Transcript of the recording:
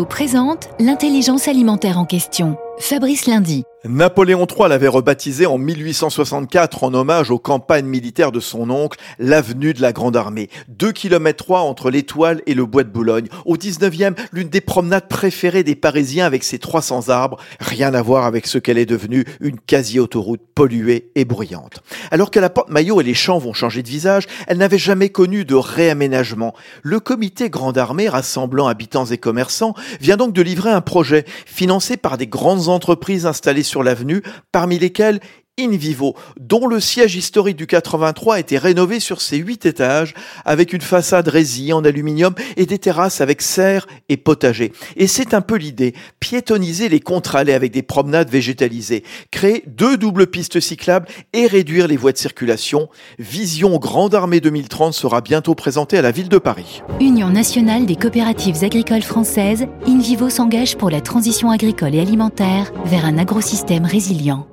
Présente l'intelligence alimentaire en question. Fabrice Lundi. Napoléon III l'avait rebaptisé en 1864 en hommage aux campagnes militaires de son oncle, l'avenue de la Grande Armée. 2 km 3 entre l'étoile et le bois de Boulogne. Au 19e, l'une des promenades préférées des Parisiens avec ses 300 arbres. Rien à voir avec ce qu'elle est devenue, une quasi-autoroute polluée et bruyante. Alors que la porte Maillot et les champs vont changer de visage, elle n'avait jamais connu de réaménagement. Le comité Grande Armée, rassemblant habitants et commerçants, vient donc de livrer un projet financé par des grandes entreprises installées sur l'avenue, parmi lesquelles InVivo, dont le siège historique du 83 a été rénové sur ses huit étages, avec une façade résille en aluminium et des terrasses avec serre et potager. Et c'est un peu l'idée, piétoniser les contre-allées avec des promenades végétalisées, créer deux doubles pistes cyclables et réduire les voies de circulation. Vision Grande Armée 2030 sera bientôt présentée à la ville de Paris. Union nationale des coopératives agricoles françaises, InVivo s'engage pour la transition agricole et alimentaire vers un agrosystème résilient.